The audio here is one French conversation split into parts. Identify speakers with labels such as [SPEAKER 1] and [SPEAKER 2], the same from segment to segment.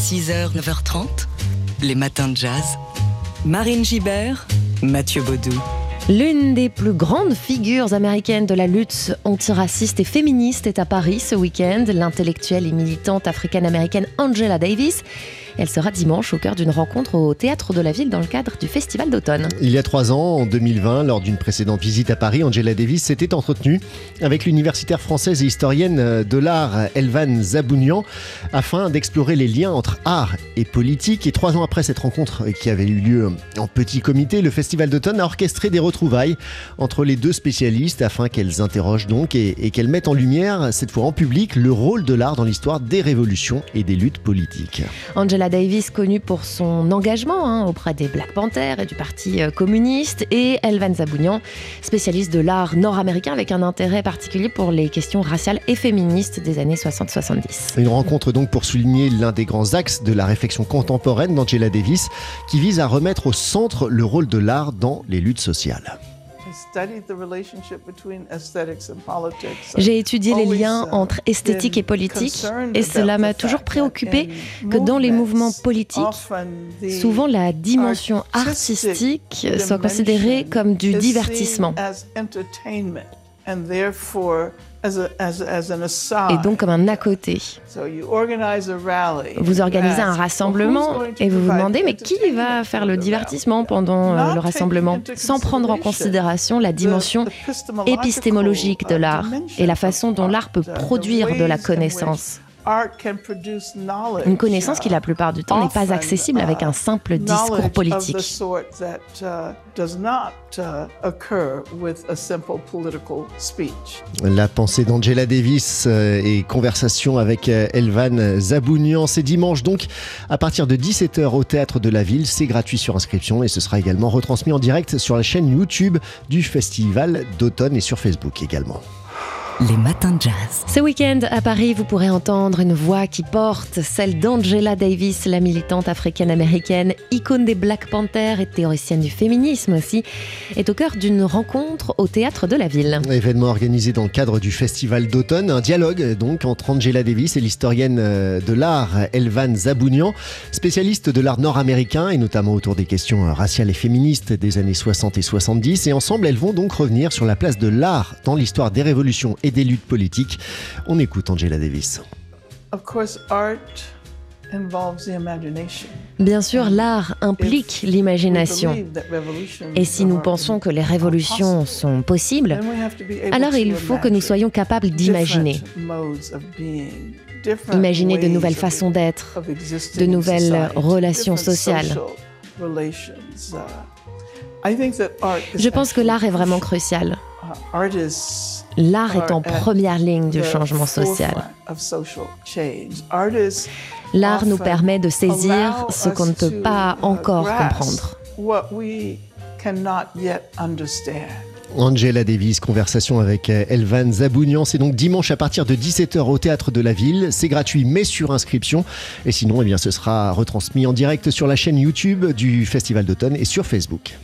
[SPEAKER 1] 6h, 9h30, les matins de jazz. Marine Gibert, Mathieu Baudou.
[SPEAKER 2] L'une des plus grandes figures américaines de la lutte antiraciste et féministe est à Paris ce week-end. L'intellectuelle et militante africaine-américaine Angela Davis elle sera dimanche au cœur d'une rencontre au théâtre de la ville dans le cadre du festival d'automne.
[SPEAKER 3] Il y a trois ans, en 2020, lors d'une précédente visite à Paris, Angela Davis s'était entretenue avec l'universitaire française et historienne de l'art Elvan Zabounian afin d'explorer les liens entre art et politique. Et trois ans après cette rencontre qui avait eu lieu en petit comité, le festival d'automne a orchestré des retrouvailles entre les deux spécialistes afin qu'elles interrogent donc et, et qu'elles mettent en lumière, cette fois en public, le rôle de l'art dans l'histoire des révolutions et des luttes politiques.
[SPEAKER 2] Angela Davis, connue pour son engagement hein, auprès des Black Panthers et du Parti euh, communiste, et Elvan Zabounian, spécialiste de l'art nord-américain avec un intérêt particulier pour les questions raciales et féministes des années 60-70.
[SPEAKER 3] Une rencontre donc pour souligner l'un des grands axes de la réflexion contemporaine d'Angela Davis, qui vise à remettre au centre le rôle de l'art dans les luttes sociales.
[SPEAKER 2] J'ai étudié les liens uh, entre esthétique et politique et cela m'a toujours préoccupé que dans les mouvements politiques, souvent la dimension artistique soit considérée comme du divertissement et donc comme un à côté. Vous organisez un rassemblement et vous vous demandez mais qui va faire le divertissement pendant euh, le rassemblement sans prendre en considération la dimension épistémologique de l'art et la façon dont l'art peut produire de la connaissance. Une connaissance qui la plupart du temps n'est pas accessible avec un simple discours politique.
[SPEAKER 3] La pensée d'Angela Davis euh, et conversation avec euh, Elvan Zabounian, c'est dimanche donc à partir de 17h au théâtre de la ville. C'est gratuit sur inscription et ce sera également retransmis en direct sur la chaîne YouTube du festival d'automne et sur Facebook également
[SPEAKER 1] les matins de jazz.
[SPEAKER 2] Ce week-end à Paris, vous pourrez entendre une voix qui porte, celle d'Angela Davis, la militante africaine-américaine, icône des Black Panthers et théoricienne du féminisme aussi, est au cœur d'une rencontre au théâtre de la ville.
[SPEAKER 3] Événement organisé dans le cadre du festival d'automne, un dialogue donc entre Angela Davis et l'historienne euh, de l'art Elvan Zabounian, spécialiste de l'art nord-américain et notamment autour des questions raciales et féministes des années 60 et 70. Et ensemble, elles vont donc revenir sur la place de l'art dans l'histoire des révolutions et des luttes politiques. On écoute Angela Davis.
[SPEAKER 2] Bien sûr, l'art implique l'imagination. Et si nous pensons que les révolutions sont possibles, alors il faut que nous soyons capables d'imaginer. Imaginer de nouvelles façons d'être, de nouvelles relations sociales. Je pense que l'art est vraiment crucial. L'art est en première ligne du changement social. L'art nous permet de saisir ce qu'on ne peut pas encore comprendre.
[SPEAKER 3] Angela Davis, conversation avec Elvan Zabounian. C'est donc dimanche à partir de 17h au théâtre de la ville. C'est gratuit mais sur inscription. Et sinon, eh bien, ce sera retransmis en direct sur la chaîne YouTube du Festival d'automne et sur Facebook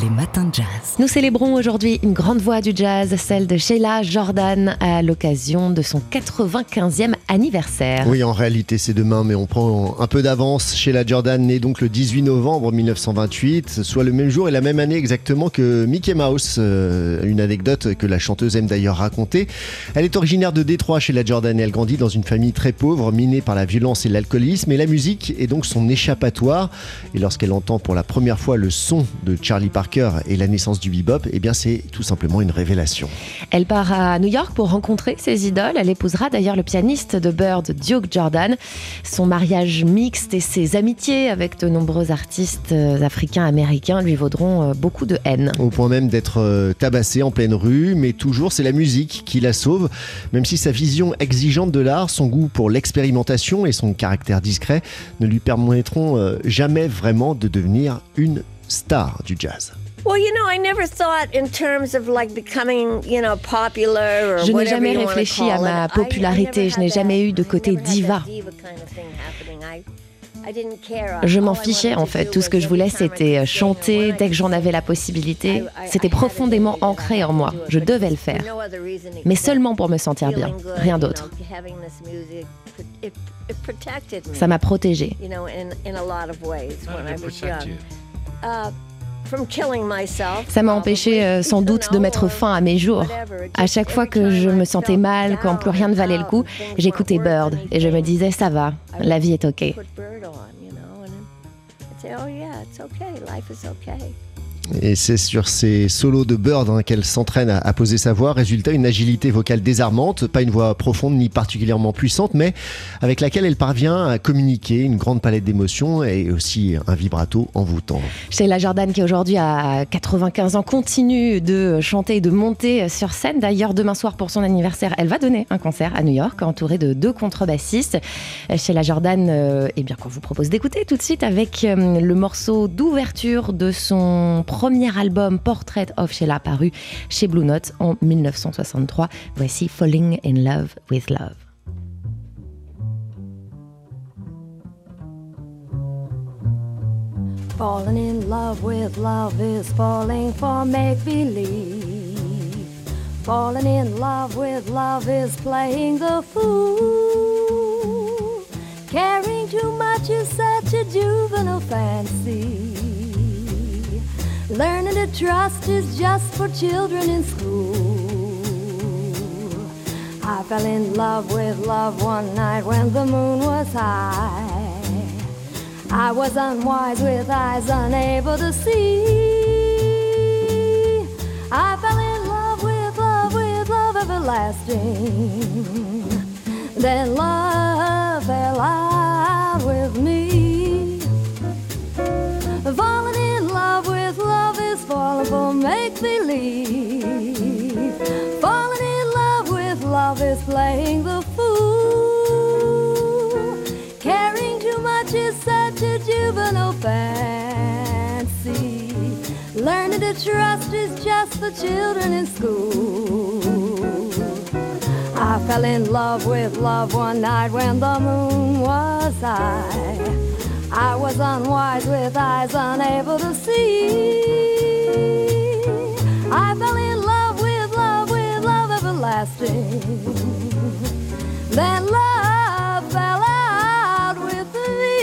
[SPEAKER 1] les matins de jazz.
[SPEAKER 2] Nous célébrons aujourd'hui une grande voix du jazz, celle de Sheila Jordan, à l'occasion de son 95e anniversaire.
[SPEAKER 3] Oui, en réalité, c'est demain, mais on prend un peu d'avance. Sheila Jordan née donc le 18 novembre 1928, soit le même jour et la même année exactement que Mickey Mouse. Euh, une anecdote que la chanteuse aime d'ailleurs raconter. Elle est originaire de Détroit, Sheila Jordan, et elle grandit dans une famille très pauvre, minée par la violence et l'alcoolisme. Et la musique est donc son échappatoire. Et lorsqu'elle entend pour la première fois le son de Charlie Parker, et la naissance du bebop, eh bien c'est tout simplement une révélation.
[SPEAKER 2] Elle part à New York pour rencontrer ses idoles. Elle épousera d'ailleurs le pianiste de Bird, Duke Jordan. Son mariage mixte et ses amitiés avec de nombreux artistes euh, africains-américains lui vaudront euh, beaucoup de haine.
[SPEAKER 3] Au point même d'être euh, tabassée en pleine rue, mais toujours c'est la musique qui la sauve. Même si sa vision exigeante de l'art, son goût pour l'expérimentation et son caractère discret ne lui permettront jamais vraiment de devenir une star du jazz.
[SPEAKER 2] Je n'ai jamais réfléchi à ma popularité, je n'ai jamais eu de côté diva.
[SPEAKER 4] Je m'en fichais en fait. Tout ce que je voulais, c'était chanter dès que j'en avais la possibilité. C'était profondément ancré en moi. Je devais le faire. Mais seulement pour me sentir bien. Rien d'autre. Ça m'a protégée. Ça m'a empêché euh, sans doute de mettre fin à mes jours. À chaque fois que je me sentais mal, quand plus rien ne valait le coup, j'écoutais Bird et je me disais ça va, la vie est ok.
[SPEAKER 3] Et c'est sur ces solos de Bird hein, qu'elle s'entraîne à, poser sa voix. Résultat, une agilité vocale désarmante, pas une voix profonde ni particulièrement puissante, mais avec laquelle elle parvient à communiquer une grande palette d'émotions et aussi un vibrato envoûtant.
[SPEAKER 4] la Jordan, qui aujourd'hui a 95 ans, continue de chanter et de monter sur scène. D'ailleurs, demain soir, pour son anniversaire, elle va donner un concert à New York, entourée de deux contrebassistes. la Jordan, euh, eh bien, qu'on vous propose d'écouter tout de suite avec euh, le morceau d'ouverture de son premier album Portrait of Sheila paru chez Blue Note en 1963. Voici Falling in Love with Love. Falling in love with love is falling for make believe. Falling in love with love is playing the fool. Caring too much is such a juvenile fancy. Learning to trust is just for children in school. I fell in love with love one night when the moon was high. I was unwise with eyes unable to see. I fell in love with love with love everlasting. Then love fell out with me. Fall for make believe. Falling in love with love is playing the fool. Caring too much is such a juvenile fancy. Learning to trust is just for children in school. I fell in love with love one night when the moon was high. I was unwise with eyes unable to see. I fell in love with love with love everlasting. Then love fell out with me.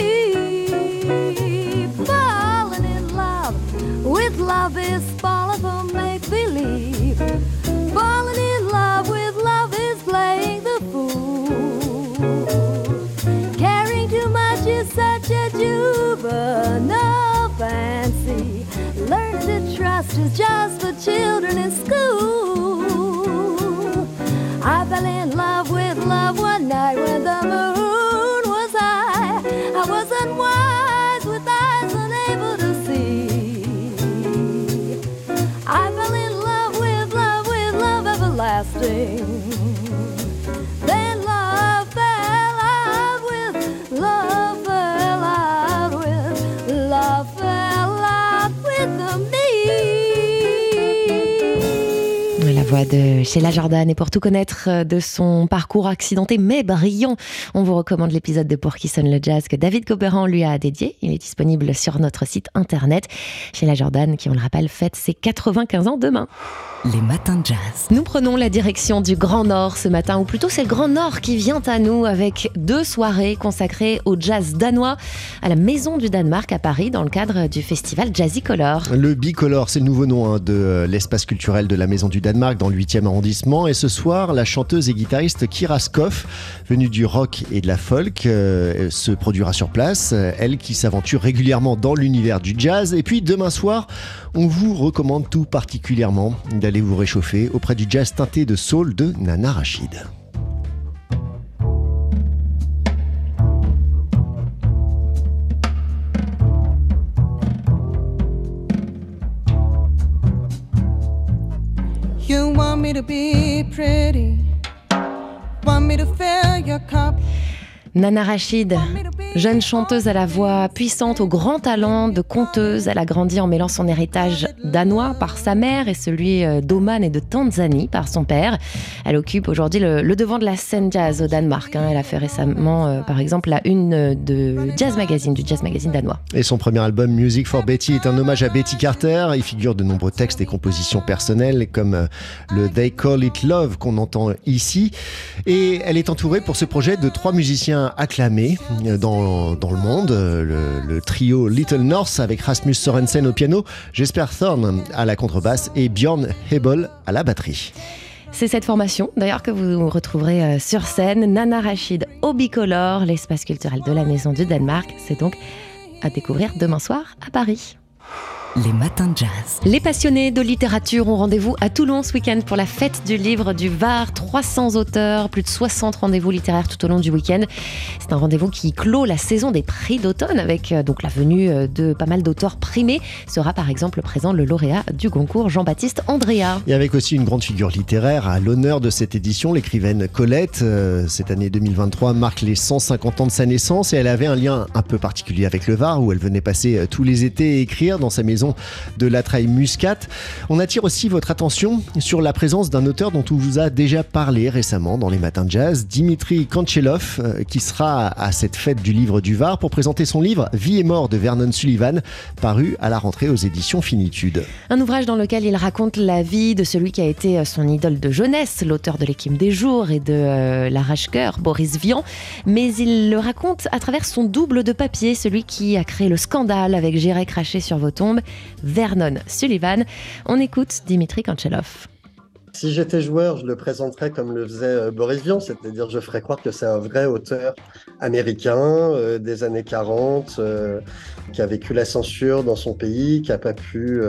[SPEAKER 4] Falling in love with love is is just for children in school. De Sheila Jordan. Et pour tout connaître euh, de son parcours accidenté mais brillant, on vous recommande l'épisode de Pour qui sonne le jazz que David Copéran lui a dédié. Il est disponible sur notre site internet. Sheila Jordan, qui on le rappelle, fête ses 95 ans demain.
[SPEAKER 1] Les matins de jazz.
[SPEAKER 4] Nous prenons la direction du Grand Nord ce matin, ou plutôt c'est le Grand Nord qui vient à nous avec deux soirées consacrées au jazz danois à la Maison du Danemark à Paris dans le cadre du festival Jazzy Color.
[SPEAKER 3] Le Bicolor, c'est le nouveau nom hein, de euh, l'espace culturel de la Maison du Danemark dans le 8e arrondissement. Et ce soir, la chanteuse et guitariste Kira Skoff, venue du rock et de la folk, euh, se produira sur place. Elle qui s'aventure régulièrement dans l'univers du jazz. Et puis demain soir, on vous recommande tout particulièrement d'aller vous réchauffer auprès du jazz teinté de soul de Nana Rachid.
[SPEAKER 4] Nana Rachid
[SPEAKER 2] Jeune chanteuse à la voix puissante, au grand talent de conteuse, elle a grandi en mêlant son héritage danois par sa mère et celui euh, d'Oman et de Tanzanie par son père. Elle occupe aujourd'hui le, devant de la scène jazz au Danemark. Hein. Elle a fait récemment, euh, par exemple, la une de Jazz Magazine, du Jazz Magazine danois.
[SPEAKER 3] Et son premier album, Music for Betty, est un hommage à Betty Carter. Il figure de nombreux textes et compositions personnelles, comme euh, le They Call It Love qu'on entend ici. Et elle est entourée pour ce projet de trois musiciens acclamés dans dans, le monde. Le, le, trio Little North avec Rasmus Sorensen au piano, Jesper Thorne à la contrebasse et Bjorn Hebel à la batterie.
[SPEAKER 2] C'est cette formation d'ailleurs que vous retrouverez euh, sur scène. Nana Rachid au Bicolore, l'espace culturel de la Maison du Danemark. C'est donc à découvrir demain soir à Paris.
[SPEAKER 1] Les matins de jazz.
[SPEAKER 2] Les passionnés de littérature ont rendez-vous à Toulon ce week-end pour la fête du livre du Var. 300 auteurs, plus de 60 rendez-vous littéraires tout au long du week-end. C'est un rendez-vous qui clôt la saison des prix d'automne avec euh, donc la venue euh, de pas mal d'auteurs primés. Sera par exemple présent le lauréat du concours Jean-Baptiste Andrea.
[SPEAKER 3] Et avec aussi une grande figure littéraire à l'honneur de cette édition, l'écrivaine Colette. Euh, cette année 2023 marque les 150 ans de sa naissance et elle avait un lien un peu particulier avec le Var où elle venait passer tous les étés et écrire dans sa maison de la Traille Muscat. On attire aussi votre attention sur la présence d'un auteur dont on vous a déjà parlé récemment dans les matins de jazz, Dimitri Kanchelov, euh, qui sera à cette fête du livre du Var pour présenter son livre Vie et mort de Vernon Sullivan, paru à la rentrée aux éditions Finitude.
[SPEAKER 2] Un ouvrage dans lequel il raconte la vie de celui qui a été euh, son idole de jeunesse, l'auteur de l'équipe des jours et de euh, l'arrache-cœur, Boris Vian, mais il le raconte à travers son double de papier, celui qui a créé le scandale avec J'irai cracher sur vos tombes Vernon Sullivan. On écoute Dimitri Kanchelov.
[SPEAKER 5] Si j'étais joueur, je le présenterais comme le faisait euh, Boris Vian, c'est-à-dire je ferais croire que c'est un vrai auteur américain euh, des années 40, euh, qui a vécu la censure dans son pays, qui n'a pas pu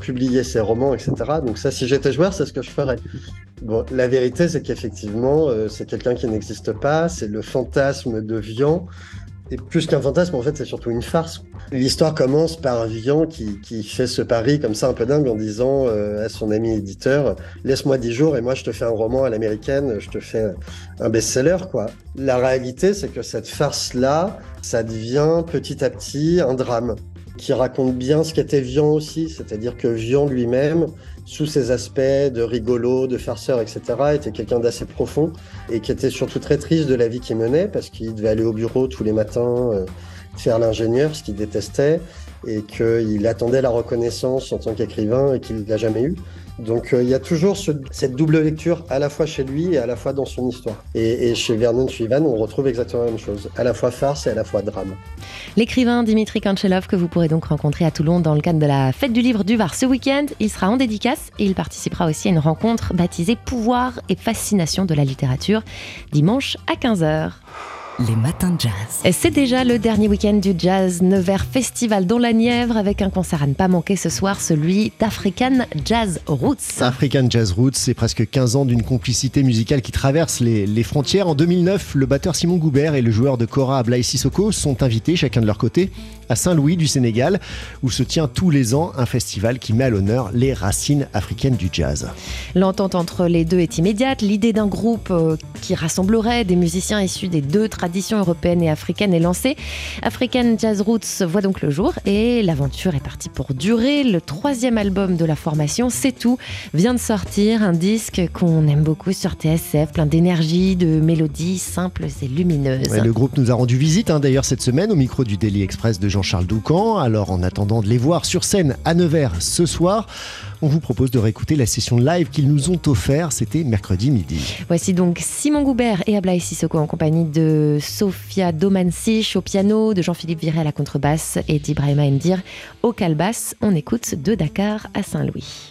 [SPEAKER 5] publier ses romans, etc. Donc ça, si j'étais joueur, c'est ce que je ferais. Bon, la vérité, c'est qu'effectivement, c'est quelqu'un qui n'existe pas, c'est le fantasme de Vian, et plus qu'un fantasme, en fait, c'est surtout une farce. L'histoire commence par Vian qui, qui, fait ce pari comme ça un peu dingue en disant euh, à son ami éditeur Laisse-moi dix jours et moi je te fais un roman à l'américaine, je te fais un best-seller, quoi. La réalité, c'est que cette farce-là, ça devient petit à petit un drame qui raconte bien ce qu'était Vian aussi, c'est-à-dire que Vian lui-même, sous ses aspects de rigolo, de farceur, etc., était quelqu'un d'assez profond et qui était surtout très triste de la vie qu'il menait parce qu'il devait aller au bureau tous les matins, euh, faire l'ingénieur, ce qu'il détestait, et qu'il attendait la reconnaissance en tant qu'écrivain et qu'il ne l'a jamais eu. Donc euh, il y a toujours cette double lecture à la fois chez lui et à la fois dans son histoire. Et, chez Vernon Suivan, on retrouve exactement la même chose, à la fois farce et à la fois drame.
[SPEAKER 2] L'écrivain Dimitri Kanchelov, que vous pourrez donc rencontrer à Toulon dans le cadre de la fête du livre du Var ce week-end, il sera en dédicace et il participera aussi à une rencontre baptisée Pouvoir et fascination de la littérature, dimanche à 15h.
[SPEAKER 1] Les matins de jazz.
[SPEAKER 2] C'est déjà le dernier week-end du Jazz Nevers Festival dans la Nièvre avec un concert à ne pas manquer ce soir, celui d'African Jazz Roots.
[SPEAKER 3] African Jazz Roots, c'est presque 15 ans d'une complicité musicale qui traverse les, frontières. En 2009, le batteur Simon Goubert et le joueur de Kora Ablaï Sissoko sont invités chacun de leur côté à Saint-Louis du Sénégal où se tient tous les ans un festival qui met à l'honneur les racines africaines du jazz.
[SPEAKER 2] L'entente entre les deux est immédiate. L'idée d'un groupe euh, qui rassemblerait des musiciens issus des deux traditions tradition européenne et africaine est lancée. African Jazz Roots voit donc le jour et l'aventure est partie pour durer. Le troisième album de la formation, C'est tout, vient de sortir. Un disque qu'on aime beaucoup sur TSF, plein d'énergie, de mélodies simples et lumineuses.
[SPEAKER 3] le groupe nous a rendu visite hein, d'ailleurs cette semaine au micro du Daily Express de Jean-Charles Doucan. Alors en attendant de les voir sur scène à Nevers ce soir, on vous propose de réécouter la session live qu'ils nous ont offert. C'était mercredi midi.
[SPEAKER 2] Voici donc Simon Goubert et Ablaï Sissoko en compagnie de Sofia Domansich au piano, de Jean-Philippe Viret à la contrebasse et d'Ibrahima Endir au calbasse. On écoute de Dakar à Saint-Louis.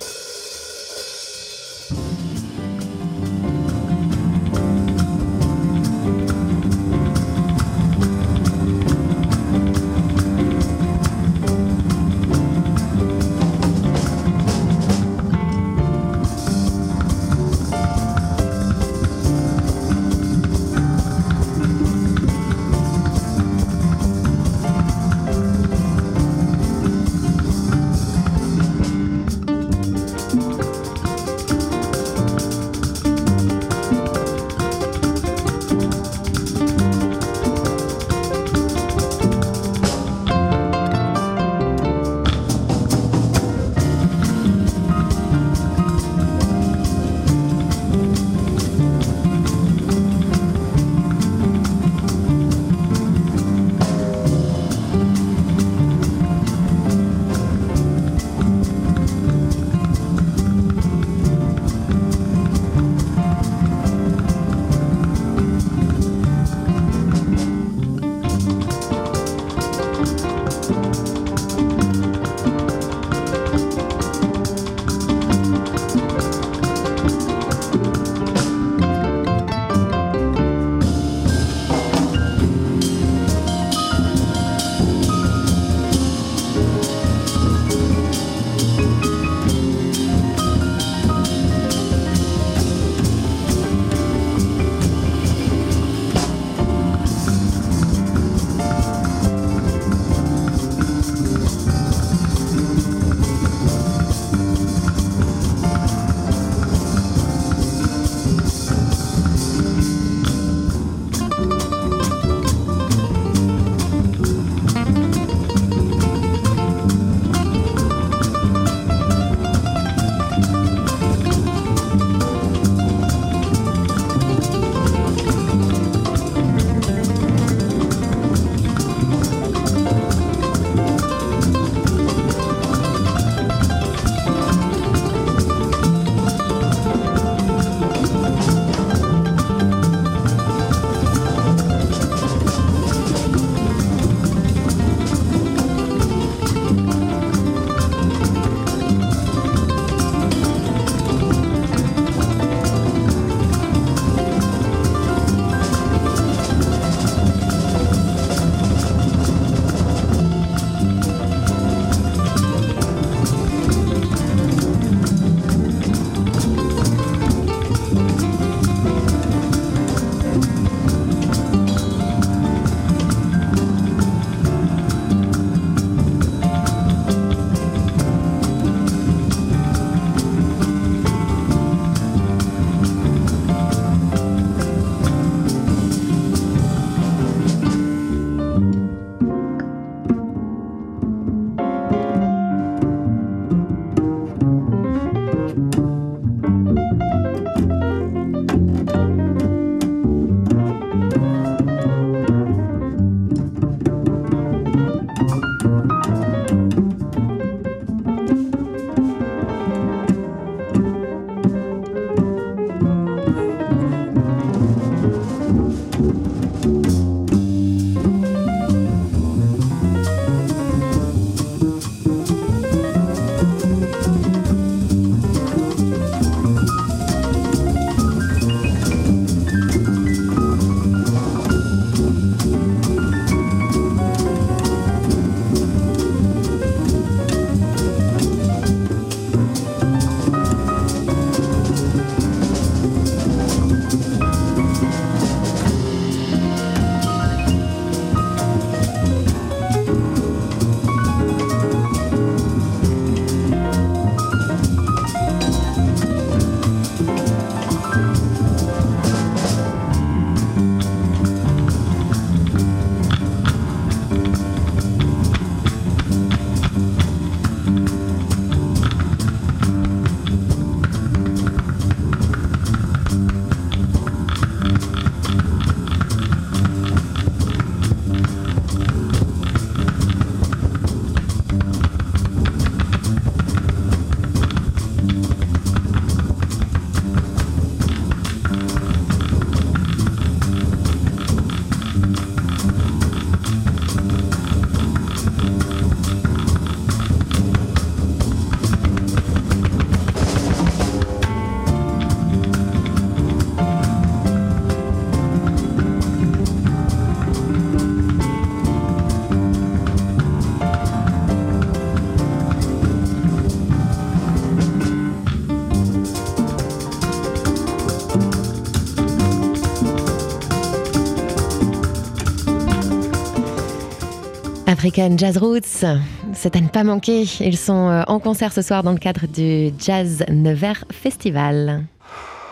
[SPEAKER 2] African Jazz Roots, c'est à ne pas manquer. Ils sont euh, en concert ce soir dans le cadre du Jazz Nevers Festival.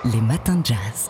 [SPEAKER 1] Les matins de jazz.